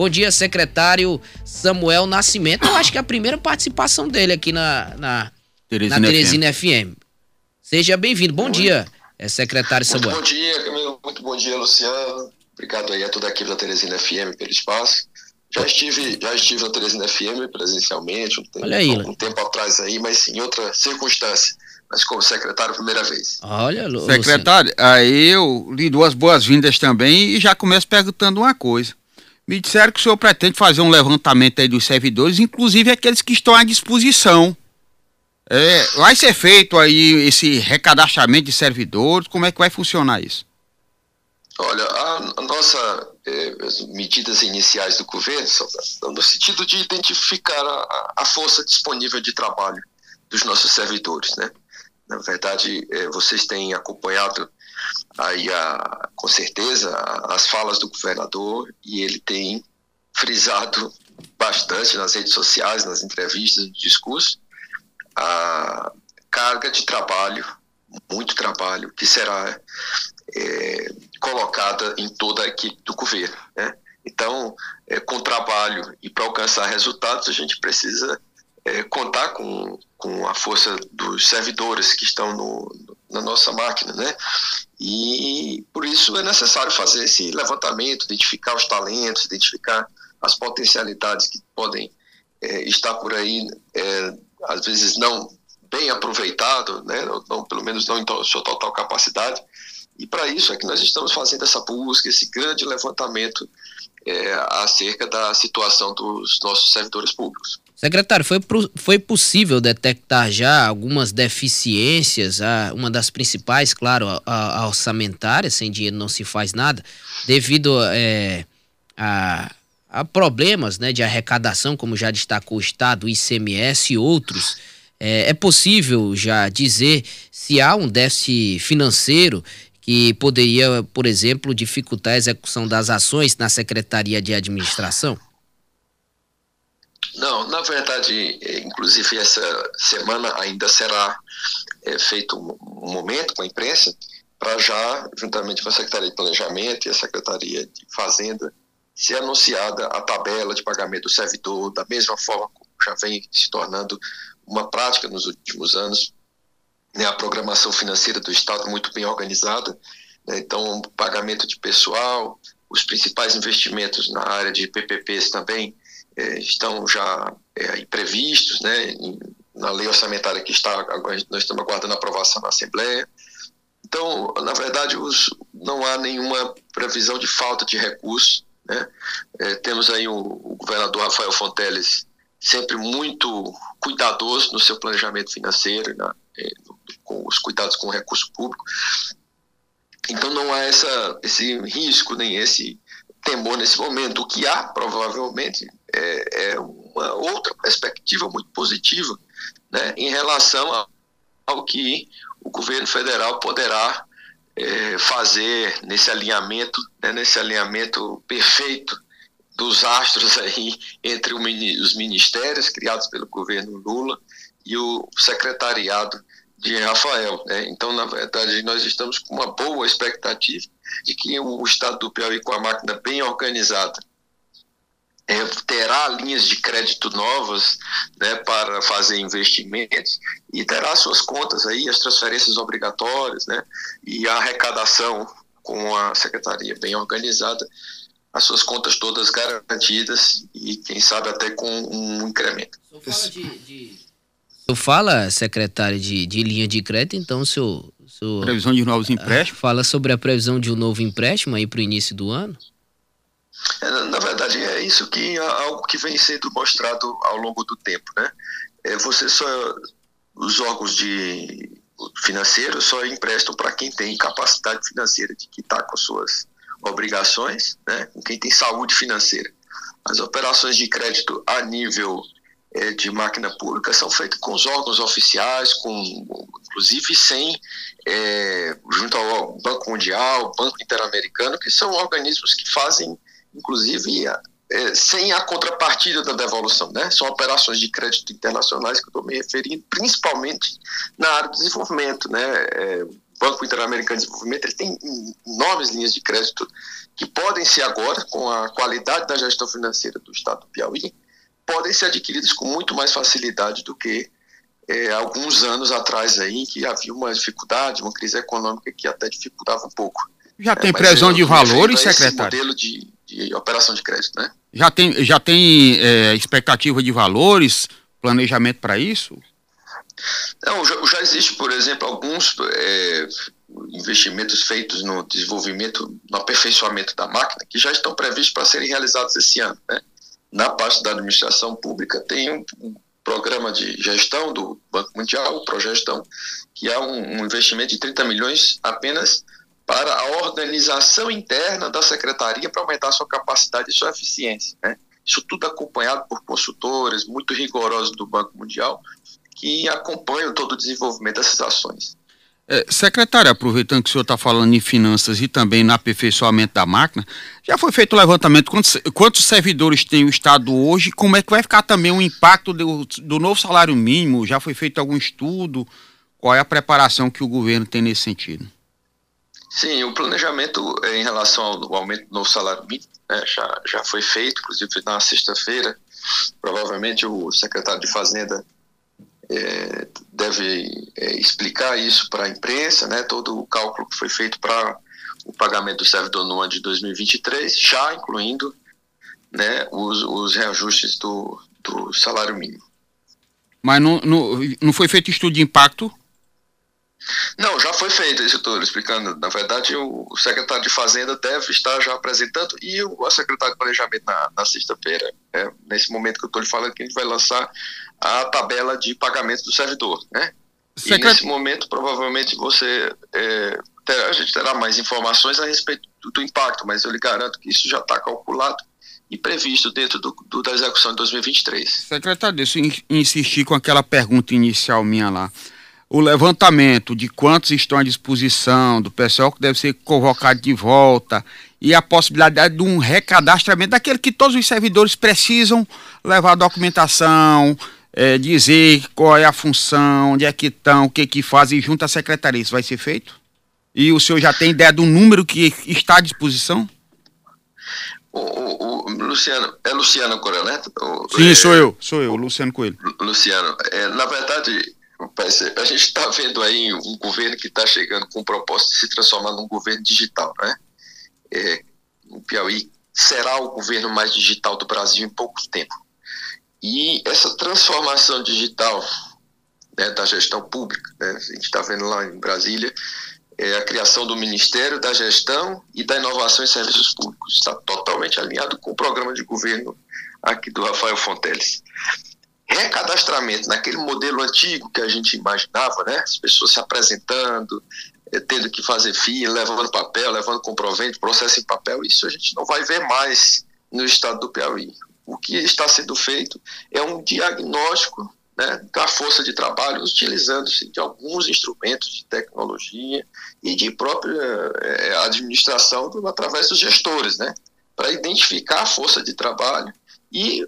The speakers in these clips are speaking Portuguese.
Bom dia, secretário Samuel Nascimento. Eu acho que é a primeira participação dele aqui na, na Teresina, na Teresina FM. FM. Seja bem-vindo. Bom muito, dia, é, secretário muito Samuel. Bom dia, Camilo. Muito bom dia, Luciano. Obrigado aí a toda a equipe da Teresina FM pelo espaço. Já estive, já estive na Teresina FM presencialmente um tempo, Olha aí, um tempo atrás aí, mas em outra circunstância mas como secretário primeira vez. Olha, Lu Secretário, aí eu lhe dou as boas-vindas também e já começo perguntando uma coisa. Me disseram que o senhor pretende fazer um levantamento aí dos servidores, inclusive aqueles que estão à disposição. É, vai ser feito aí esse recadastramento de servidores, como é que vai funcionar isso? Olha, a, a nossa as medidas iniciais do governo são no sentido de identificar a, a força disponível de trabalho dos nossos servidores, né? Na verdade, é, vocês têm acompanhado aí, a, com certeza, as falas do governador e ele tem frisado bastante nas redes sociais, nas entrevistas, no discurso, a carga de trabalho, muito trabalho, que será é, colocada em toda a equipe do governo. Né? Então, é, com trabalho e para alcançar resultados, a gente precisa é, contar com, com a força dos servidores que estão no, na nossa máquina, né? E por isso é necessário fazer esse levantamento, identificar os talentos, identificar as potencialidades que podem é, estar por aí, é, às vezes não bem aproveitado, né? Não, pelo menos não em sua total capacidade. E para isso é que nós estamos fazendo essa busca, esse grande levantamento é, acerca da situação dos nossos servidores públicos. Secretário, foi, foi possível detectar já algumas deficiências, a, uma das principais, claro, a, a, orçamentária, sem dinheiro não se faz nada, devido é, a, a, problemas né, de arrecadação, como já destacou o Estado, o ICMS e outros. É, é possível já dizer se há um déficit financeiro que poderia, por exemplo, dificultar a execução das ações na Secretaria de Administração? Não, na verdade, é, inclusive essa semana ainda será é, feito um momento com a imprensa para já, juntamente com a Secretaria de Planejamento e a Secretaria de Fazenda, ser anunciada a tabela de pagamento do servidor, da mesma forma como já vem se tornando uma prática nos últimos anos, né, a programação financeira do Estado muito bem organizada, né, então pagamento de pessoal, os principais investimentos na área de PPPs também estão já é, previstos né, na lei orçamentária que está, nós estamos aguardando a aprovação na Assembleia. Então, na verdade, os, não há nenhuma previsão de falta de recursos. Né? É, temos aí o, o, governador Rafael Fonteles sempre muito cuidadoso no seu planejamento financeiro, na, é, com os cuidados com o recurso público. Então não há essa, esse risco, nem esse temor nesse momento. O que há, provavelmente, é, é uma outra perspectiva muito positiva né, em relação ao que o governo federal poderá é, fazer nesse alinhamento, né, nesse alinhamento perfeito dos astros aí entre os ministérios criados pelo governo Lula e o secretariado de Rafael. Né? Então, na verdade, nós estamos com uma boa expectativa de que o Estado do Piauí, com a máquina bem organizada, é, terá linhas de crédito novas né, para fazer investimentos e terá suas contas aí, as transferências obrigatórias né, e a arrecadação com a secretaria bem organizada, as suas contas todas garantidas e quem sabe até com um incremento. O senhor fala, de, de... O fala secretário, de, de linha de crédito, então o senhor, o senhor... Previsão de novos empréstimos? Fala sobre a previsão de um novo empréstimo aí para o início do ano? Na verdade, é isso que é algo que vem sendo mostrado ao longo do tempo, né? É, você só os órgãos de financeiros só emprestam para quem tem capacidade financeira de quitar com suas obrigações, né? Com quem tem saúde financeira. As operações de crédito a nível é, de máquina pública são feitas com os órgãos oficiais, com inclusive sem é, junto ao Banco Mundial, Banco Interamericano, que são organismos que fazem inclusive é, sem a contrapartida da devolução, né? São operações de crédito internacionais que eu estou me referindo, principalmente na área do desenvolvimento, né? É, Banco Interamericano de Desenvolvimento ele tem enormes linhas de crédito que podem ser agora, com a qualidade da gestão financeira do Estado do Piauí, podem ser adquiridas com muito mais facilidade do que é, alguns anos atrás aí, que havia uma dificuldade, uma crise econômica que até dificultava um pouco. Já tem é, previsão de valores, secretário? modelo de, de, operação de crédito, né? Já tem, já tem é, expectativa de valores, planejamento para isso? Não, já, já, existe, por exemplo, alguns é, investimentos feitos no desenvolvimento, no aperfeiçoamento da máquina, que já estão previstos para serem realizados esse ano. Né? Na parte da administração pública, tem um, um programa de gestão do Banco Mundial, o Progestão, que há um, um investimento de 30 milhões apenas para a organização interna da secretaria para aumentar sua capacidade e sua eficiência. Né? Isso tudo acompanhado por consultores muito rigorosos do Banco Mundial, que acompanham todo o desenvolvimento dessas ações. É, secretário, aproveitando que o senhor está falando em finanças e também no aperfeiçoamento da máquina, já foi feito o levantamento quantos, quantos servidores tem o Estado hoje, como é que vai ficar também o impacto do, do novo salário mínimo? Já foi feito algum estudo? Qual é a preparação que o governo tem nesse sentido? Sim, o planejamento eh, em relação ao aumento do salário mínimo né, já, já foi feito, inclusive na sexta-feira. Provavelmente o secretário de Fazenda é, deve é, explicar isso para a imprensa, né, todo o cálculo que foi feito para o pagamento do servidor no ano de 2023, já incluindo né, os, os reajustes do, do salário mínimo. Mas não, não, não foi feito estudo de impacto já foi feito, isso estou explicando. Na verdade, o secretário de Fazenda deve estar já apresentando e o secretário de Planejamento na, na sexta-feira. É, nesse momento que eu estou lhe falando, que a gente vai lançar a tabela de pagamento do servidor, né? Secret... E nesse momento, provavelmente, você é, terá, a gente terá mais informações a respeito do, do impacto, mas eu lhe garanto que isso já está calculado e previsto dentro do, do, da execução de 2023. Secretário, deixa eu insistir com aquela pergunta inicial minha lá o levantamento de quantos estão à disposição, do pessoal que deve ser convocado de volta e a possibilidade de um recadastramento daquele que todos os servidores precisam levar a documentação, é, dizer qual é a função, onde é que estão, o que que fazem junto à secretaria. Isso vai ser feito? E o senhor já tem ideia do número que está à disposição? O, o, o Luciano, é Luciano né? Sim, é, sou eu, sou eu, Luciano Coelho. Luciano, é, na verdade, a gente está vendo aí um governo que está chegando com o propósito de se transformar num governo digital, né? É, o Piauí será o governo mais digital do Brasil em pouco tempo. E essa transformação digital né, da gestão pública, né, a gente está vendo lá em Brasília, é a criação do Ministério da Gestão e da Inovação em Serviços Públicos. Está totalmente alinhado com o programa de governo aqui do Rafael Fonteles recadastramento naquele modelo antigo que a gente imaginava, né? As pessoas se apresentando, eh, tendo que fazer fila, levando papel, levando comprovante, processo em papel, isso a gente não vai ver mais no estado do Piauí. O que está sendo feito é um diagnóstico né, da força de trabalho, utilizando-se de alguns instrumentos de tecnologia e de própria é, administração através dos gestores, né, para identificar a força de trabalho e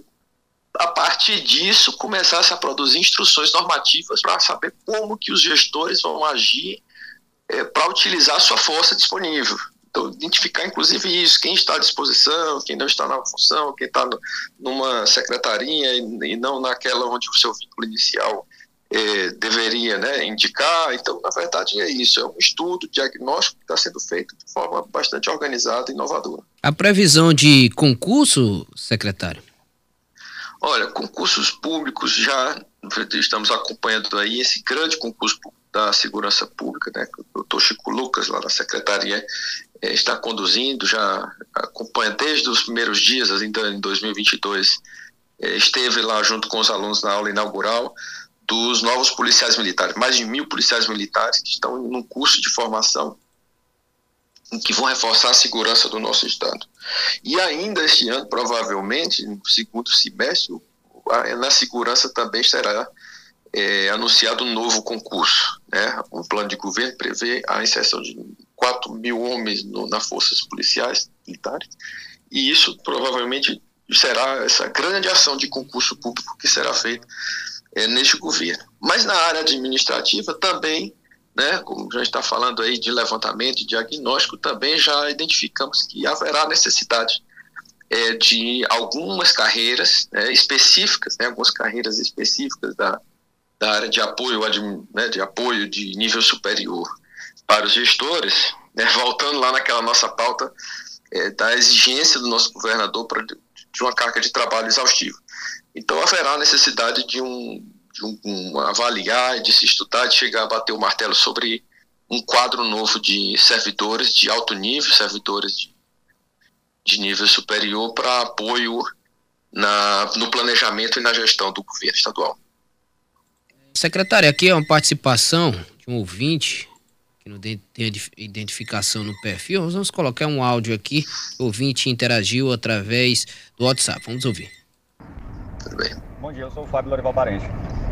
a partir disso, começasse a produzir instruções normativas para saber como que os gestores vão agir é, para utilizar a sua força disponível. Então, identificar, inclusive, isso, quem está à disposição, quem não está na função, quem está numa secretaria e, e, não naquela onde o seu vínculo inicial é, deveria né, indicar. Então, na verdade, é isso. É um estudo diagnóstico que está sendo feito de forma bastante organizada e inovadora. A previsão de concurso, secretário? Olha, concursos públicos já estamos acompanhando aí esse grande concurso da segurança pública, né? O doutor Chico Lucas, lá na secretaria, é, está conduzindo, já acompanha desde os primeiros dias, ainda em 2022, é, esteve lá junto com os alunos na aula inaugural dos novos policiais militares, mais de mil policiais militares que estão num curso de formação que vão reforçar a segurança do nosso Estado. E ainda este ano, provavelmente, no segundo semestre, na segurança também será é, anunciado um novo concurso. Né? O plano de governo prevê a inserção de 4 mil homens no, nas forças policiais militares, e isso provavelmente será essa grande ação de concurso público que será feita é, neste governo. Mas na área administrativa também né, como gente está falando aí de levantamento e diagnóstico, também já identificamos que haverá necessidade é, de algumas carreiras né, específicas, né, algumas carreiras específicas da, da área de apoio, né, de apoio de nível superior para os gestores, né, voltando lá naquela nossa pauta é, da exigência do nosso governador pra, de uma carga de trabalho exaustiva. Então haverá necessidade de um, de um, um avaliar, de se estudar, de chegar a bater o martelo sobre um quadro novo de servidores de alto nível, servidores de de nível superior para apoio na, no planejamento e na gestão do governo estadual. Secretário, aqui é uma participação de um ouvinte que não tem identificação no perfil. Nós vamos colocar um áudio aqui. O ouvinte interagiu através do WhatsApp. Vamos ouvir. Tudo bem. Bom dia, eu sou o Fábio Lorival Parente.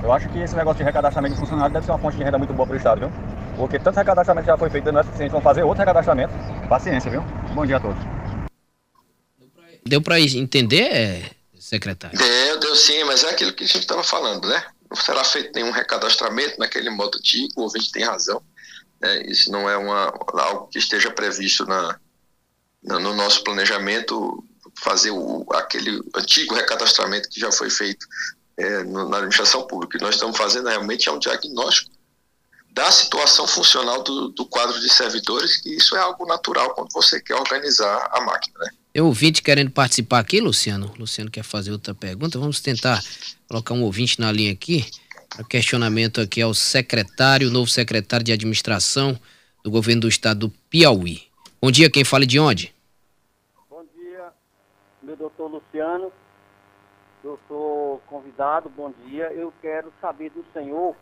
Eu acho que esse negócio de recadastramento de funcionário deve ser uma fonte de renda muito boa para o Estado, viu? Porque tanto recadastramento já foi feito, não é suficiente. Vamos fazer outro recadastramento. Paciência, viu? Bom dia a todos. Deu para entender, secretário? Deu, deu sim, mas é aquilo que a gente estava falando, né? Não será feito nenhum recadastramento naquele modo antigo, o ouvinte tem razão. Né? Isso não é uma, algo que esteja previsto na no nosso planejamento, fazer o, aquele antigo recadastramento que já foi feito é, no, na administração pública. O que nós estamos fazendo realmente é um diagnóstico da situação funcional do, do quadro de servidores, que isso é algo natural quando você quer organizar a máquina. Né? Eu ouvinte querendo participar aqui, Luciano. Luciano quer fazer outra pergunta. Vamos tentar colocar um ouvinte na linha aqui. O questionamento aqui ao secretário, novo secretário de administração do governo do estado do Piauí. Bom dia, quem fala de onde? Bom dia, meu doutor Luciano. Doutor convidado, bom dia. Eu quero saber do senhor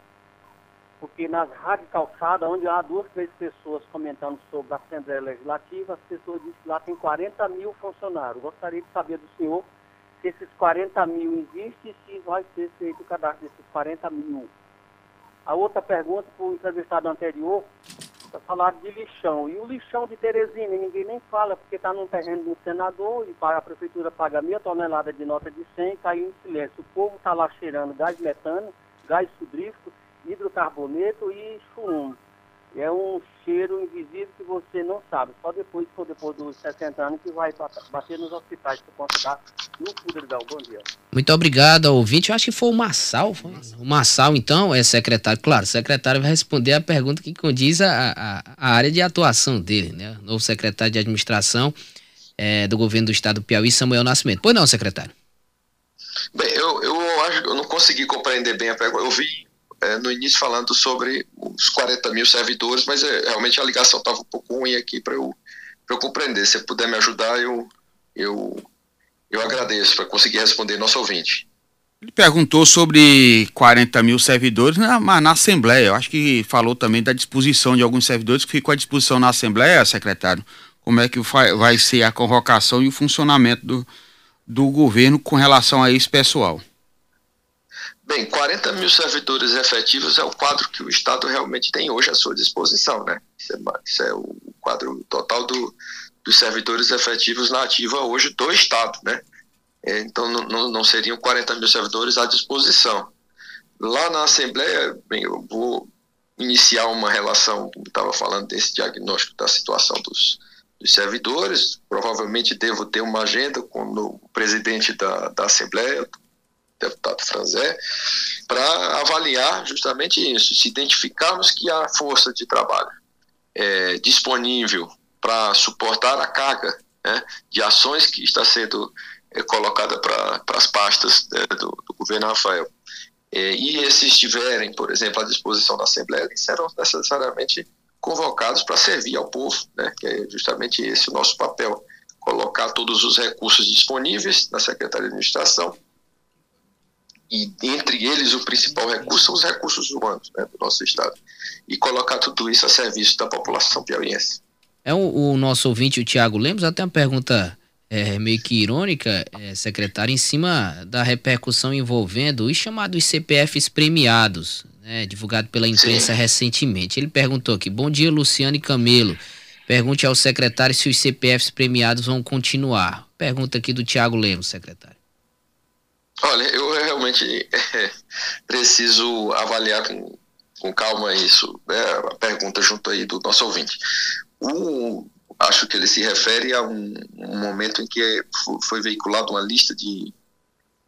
porque nas rádios calçadas, onde há duas, três pessoas comentando sobre a Assembleia Legislativa, as pessoas dizem que lá tem 40 mil funcionários. Gostaria de saber do senhor se esses 40 mil existem e se vai ser feito o cadastro desses 40 mil. A outra pergunta para o entrevistado anterior, falando de lixão. E o lixão de Teresina, ninguém nem fala, porque está num terreno do senador e a prefeitura paga meia tonelada de nota de 100 caiu em silêncio. O povo está lá cheirando gás metano, gás sudrífico, hidrocarboneto e chumbo. É um cheiro invisível que você não sabe. Só depois, for depois dos 60 anos, que vai bater nos hospitais para constar no Cuderidão. Bom dia. Muito obrigado ao ouvinte. Eu acho que foi o Massal. Foi? O Massal, então, é secretário. Claro, o secretário vai responder a pergunta que condiz a, a, a área de atuação dele, né? O novo secretário de administração é, do governo do estado do Piauí, Samuel Nascimento. Pois não, secretário? Bem, eu, eu acho eu não consegui compreender bem a pergunta. Eu vi é, no início falando sobre os 40 mil servidores, mas é, realmente a ligação estava um pouco ruim aqui para eu, eu compreender. Se puder me ajudar, eu, eu, eu agradeço para conseguir responder nosso ouvinte. Ele perguntou sobre 40 mil servidores na, na Assembleia. Eu acho que falou também da disposição de alguns servidores que ficou à disposição na Assembleia, secretário. Como é que vai ser a convocação e o funcionamento do, do governo com relação a esse pessoal? Bem, 40 mil servidores efetivos é o quadro que o Estado realmente tem hoje à sua disposição, né? Isso é, isso é o quadro total do, dos servidores efetivos na ativa hoje do Estado, né? É, então não, não seriam 40 mil servidores à disposição. Lá na Assembleia, bem, eu vou iniciar uma relação, como estava falando, desse diagnóstico da situação dos, dos servidores. Provavelmente devo ter uma agenda com o presidente da, da Assembleia, deputado Franzé, para avaliar justamente isso, se identificarmos que a força de trabalho é disponível para suportar a carga né, de ações que está sendo é, colocada para as pastas né, do, do, governo Rafael, é, e esses estiverem, por exemplo, à disposição da Assembleia, eles serão necessariamente convocados para servir ao povo, né, que é justamente esse o nosso papel, colocar todos os recursos disponíveis na Secretaria de Administração e entre eles o principal recurso são os recursos humanos né, do nosso estado e colocar tudo isso a serviço da população piauiense. É o, o nosso ouvinte, o Tiago Lemos, até uma pergunta é, meio que irônica, é, secretário, em cima da repercussão envolvendo os chamados CPFs premiados, né, divulgado pela imprensa Sim. recentemente. Ele perguntou aqui, bom dia Luciano e Camelo, pergunte ao secretário se os CPFs premiados vão continuar. Pergunta aqui do Tiago Lemos, secretário. Olha, eu realmente é, preciso avaliar com com calma isso, né, a pergunta junto aí do nosso ouvinte. Um, acho que ele se refere a um, um momento em que foi veiculada uma lista de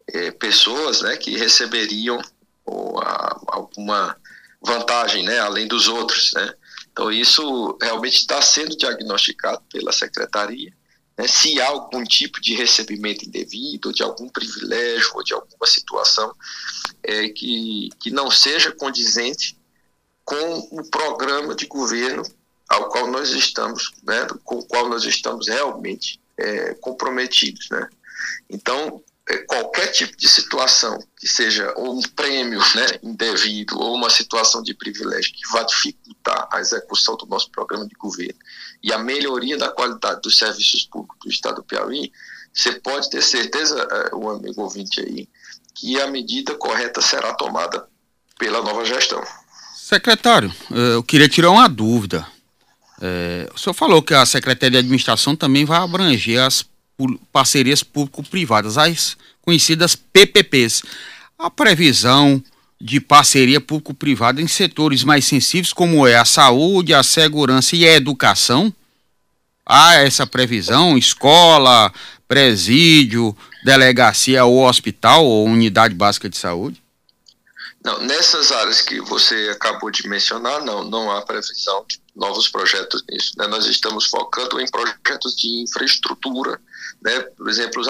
é, pessoas né, que receberiam ou, a, alguma vantagem, né, além dos outros, né? Então isso realmente está sendo diagnosticado pela secretaria. Né, se há algum tipo de recebimento indevido, ou de algum privilégio, ou de alguma situação é, que, que não seja condizente com o programa de governo ao qual nós estamos, né, com o qual nós estamos realmente é, comprometidos, né? Então, qualquer tipo de situação que seja um prêmio né, indevido ou uma situação de privilégio que vá dificultar a execução do nosso programa de governo e a melhoria da qualidade dos serviços públicos do Estado do Piauí, você pode ter certeza, é, o amigo ouvinte aí, que a medida correta será tomada pela nova gestão. Secretário, é, eu queria tirar uma dúvida. É, o senhor falou que a Secretaria de Administração também vai abranger as parcerias público-privadas, as conhecidas PPPs. A previsão de parceria público-privada em setores mais sensíveis, como é a saúde, a segurança e a educação? Há essa previsão? Escola, presídio, delegacia ou hospital ou unidade básica de saúde? Não, nessas áreas que você acabou de mencionar, não, não há previsão de novos projetos nisso. Né? Nós estamos focando em projetos de infraestrutura, né? por exemplo,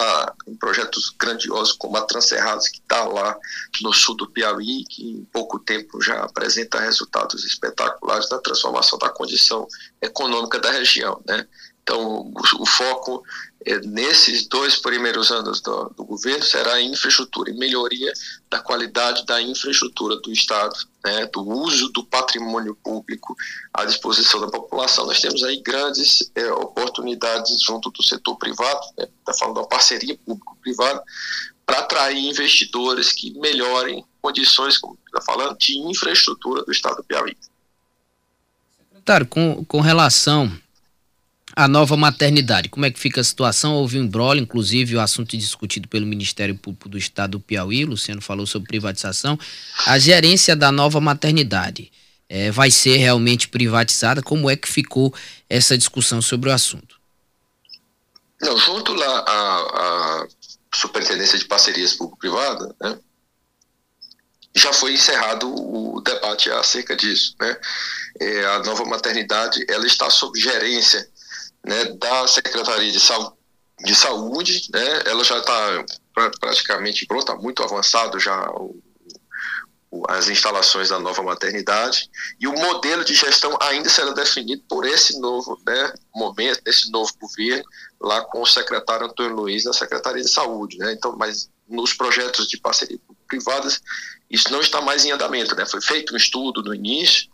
em projetos grandiosos como a Transerrados, que está lá no sul do Piauí, que em pouco tempo já apresenta resultados espetaculares na transformação da condição econômica da região. Né? Então, o, o foco nesses dois primeiros anos do, do, governo será a infraestrutura e melhoria da qualidade da infraestrutura do Estado, né, do uso do patrimônio público à disposição da população. Nós temos aí grandes é, oportunidades junto do setor privado, está né, falando da parceria público-privada, para atrair investidores que melhorem condições, como está falando, de infraestrutura do Estado do Piauí. Secretário, com, com relação a nova maternidade. Como é que fica a situação? Houve um embrólio, inclusive o assunto discutido pelo Ministério Público do Estado do Piauí, Luciano falou sobre privatização. A gerência da nova maternidade é, vai ser realmente privatizada? Como é que ficou essa discussão sobre o assunto? Não, junto lá à, Superintendência de Parcerias Público-Privada, né, já foi encerrado o debate acerca disso. Né? É, a nova maternidade ela está sob gerência né, da Secretaria de, Sa de Saúde, né, ela já está pra, praticamente pronta, muito avançado já o, o, as instalações da nova maternidade e o modelo de gestão ainda será definido por esse novo né, momento, esse novo governo, lá com o secretário Antônio Luiz na Secretaria de Saúde. Né, então, mas nos projetos de parceria privadas, isso não está mais em andamento. Né, foi feito um estudo no início,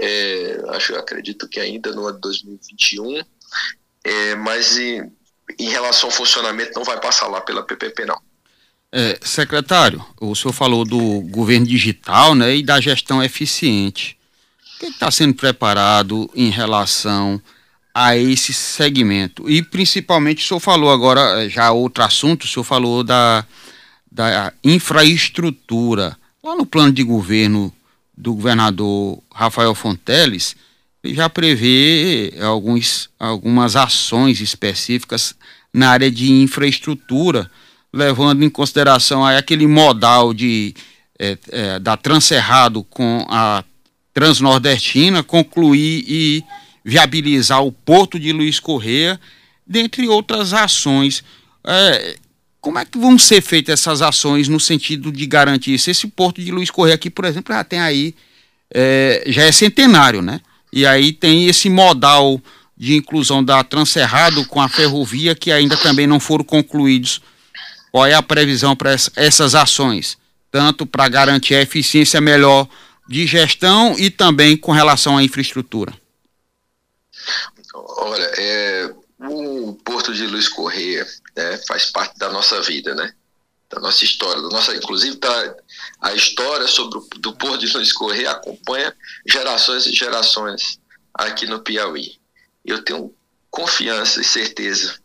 é, acho, acredito que ainda no ano de 2021, é, mas em, em, relação ao funcionamento não vai passar lá pela PPP não. É, secretário, o senhor falou do governo digital né, e da gestão eficiente. O que está sendo preparado em relação a esse segmento? E principalmente o senhor falou agora, é, já outro assunto, o senhor falou da, da infraestrutura. Lá no plano de governo do governador Rafael Fonteles, já prevê alguns, algumas ações específicas na área de infraestrutura, levando em consideração aquele modal de, é, é, da Transerrado com a Transnordestina, concluir e viabilizar o Porto de Luiz Correia, dentre outras ações. É, como é que vão ser feitas essas ações no sentido de garantir isso? Esse Porto de Luiz Correia aqui, por exemplo, já tem aí, já é centenário, né? E aí tem esse modal de inclusão da Transerrado com a ferrovia que ainda também não foram concluídos. Qual é a previsão para essas ações? Tanto para garantir a eficiência melhor de gestão e também com relação à infraestrutura. Olha, é, o Porto de Luiz Correia né, faz parte da nossa vida, né? Da nossa história, da nossa, inclusive da, a história sobre o, do Porto de Luiz Correia acompanha gerações e gerações aqui no Piauí. Eu tenho confiança e certeza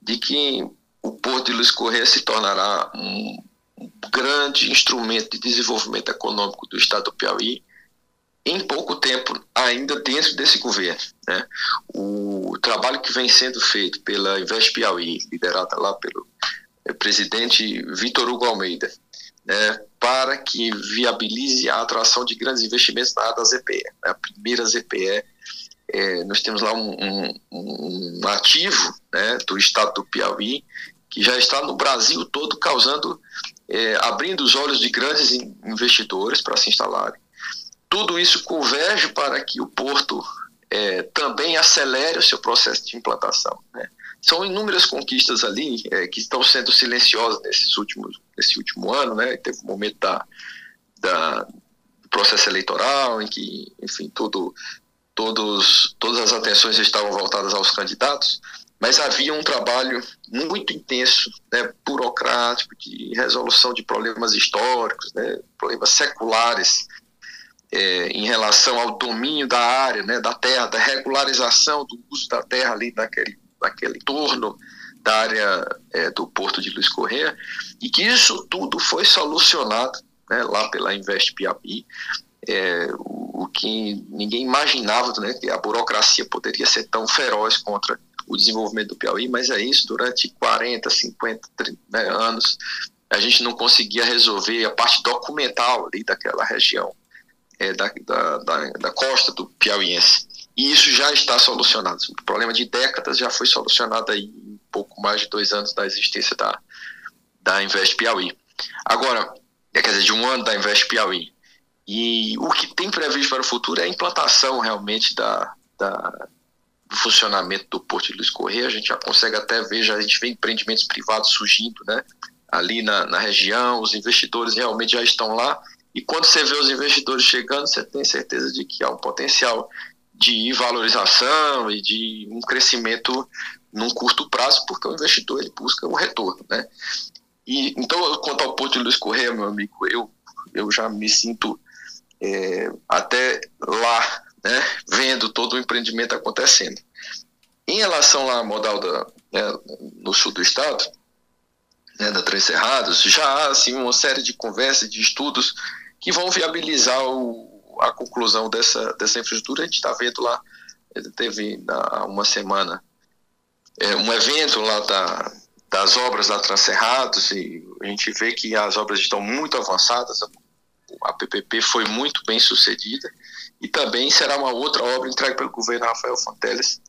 de que o Porto de Luiz Correia se tornará um, um grande instrumento de desenvolvimento econômico do estado do Piauí em pouco tempo ainda dentro desse governo. Né? O trabalho que vem sendo feito pela Invest Piauí, liderada lá pelo presidente Vitor Hugo Almeida, né, para que viabilize a atração de grandes investimentos na área da ZPE. A primeira ZPE, é, nós temos lá um, um, um ativo né, do estado do Piauí, que já está no Brasil todo causando, é, abrindo os olhos de grandes investidores para se instalarem. Tudo isso converge para que o porto é, também acelere o seu processo de implantação. Né? São inúmeras conquistas ali é, que estão sendo silenciosas nesses últimos, nesse último ano. Né? Teve um momento da, da, do processo eleitoral em que, enfim, tudo, todos, todas as atenções estavam voltadas aos candidatos, mas havia um trabalho muito intenso, né, burocrático, de resolução de problemas históricos, né, problemas seculares, é, em relação ao domínio da área, né, da terra, da regularização do uso da terra ali naquele, naquele entorno da área é, do Porto de Luiz Correia, e que isso tudo foi solucionado né, lá pela Invest Piauí, é, o, o, que ninguém imaginava, né, que a burocracia poderia ser tão feroz contra o desenvolvimento do Piauí, mas é isso, durante 40, 50 30, né, anos, a gente não conseguia resolver a parte documental ali daquela região é, da, da, da, da, costa do piauiense. E isso já está solucionado. O problema de décadas já foi solucionado aí em pouco mais de dois anos da existência da, da Invest Piauí. Agora, é, quer dizer, de um ano da Invest Piauí. E o que tem previsto para o futuro é a implantação realmente da, da, do funcionamento do Porto de Luiz Correia. A gente já consegue até ver, já a gente vê empreendimentos privados surgindo, né? Ali na, na região, os investidores realmente já estão lá e quando você vê os investidores chegando, você tem certeza de que há um potencial de valorização e de um crescimento num curto prazo, porque o investidor ele busca um retorno, né? E então, quanto ao Porto de Luiz Correia, meu amigo, eu eu já me sinto é, até lá, né, vendo todo o empreendimento acontecendo. Em relação lá à modal da, né, no sul do estado, né, da Três Cerrados, já há assim, uma série de conversas, de estudos que vão viabilizar o, a conclusão dessa, dessa infraestrutura. A gente está vendo lá, teve há uma semana é, um evento lá da, das obras da Transcerrados e a gente vê que as obras estão muito avançadas, a PPP foi muito bem sucedida e também será uma outra obra entregue pelo governo Rafael Fonteles,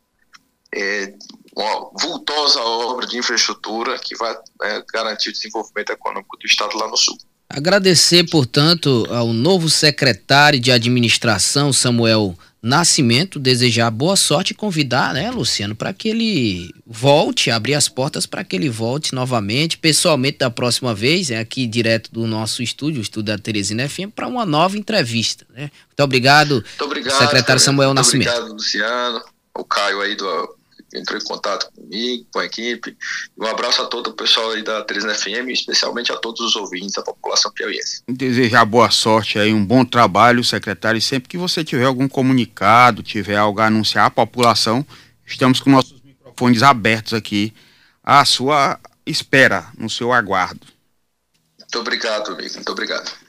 é, uma vultosa obra de infraestrutura que vai é, garantir o desenvolvimento econômico do Estado lá no Sul. Agradecer, portanto, ao novo secretário de administração, Samuel Nascimento, desejar boa sorte e convidar, né, Luciano, para que ele volte, abrir as portas para que ele volte novamente, pessoalmente da próxima vez, é aqui direto do nosso estúdio, o estúdio da Teresina FM, para uma nova entrevista. Né? Muito obrigado, Muito obrigado secretário Samuel Muito Nascimento. Obrigado, Luciano, o Caio aí do entrou em contato comigo, com a equipe. Um abraço a todo o pessoal aí da 3 FM, especialmente a todos os ouvintes, a população piauiense. Desejar boa sorte aí, um bom trabalho, secretário. E sempre que você tiver algum comunicado, tiver algo a anunciar à população, estamos com nossos microfones abertos aqui à sua espera, no seu aguardo. Muito obrigado, amigo. Muito obrigado.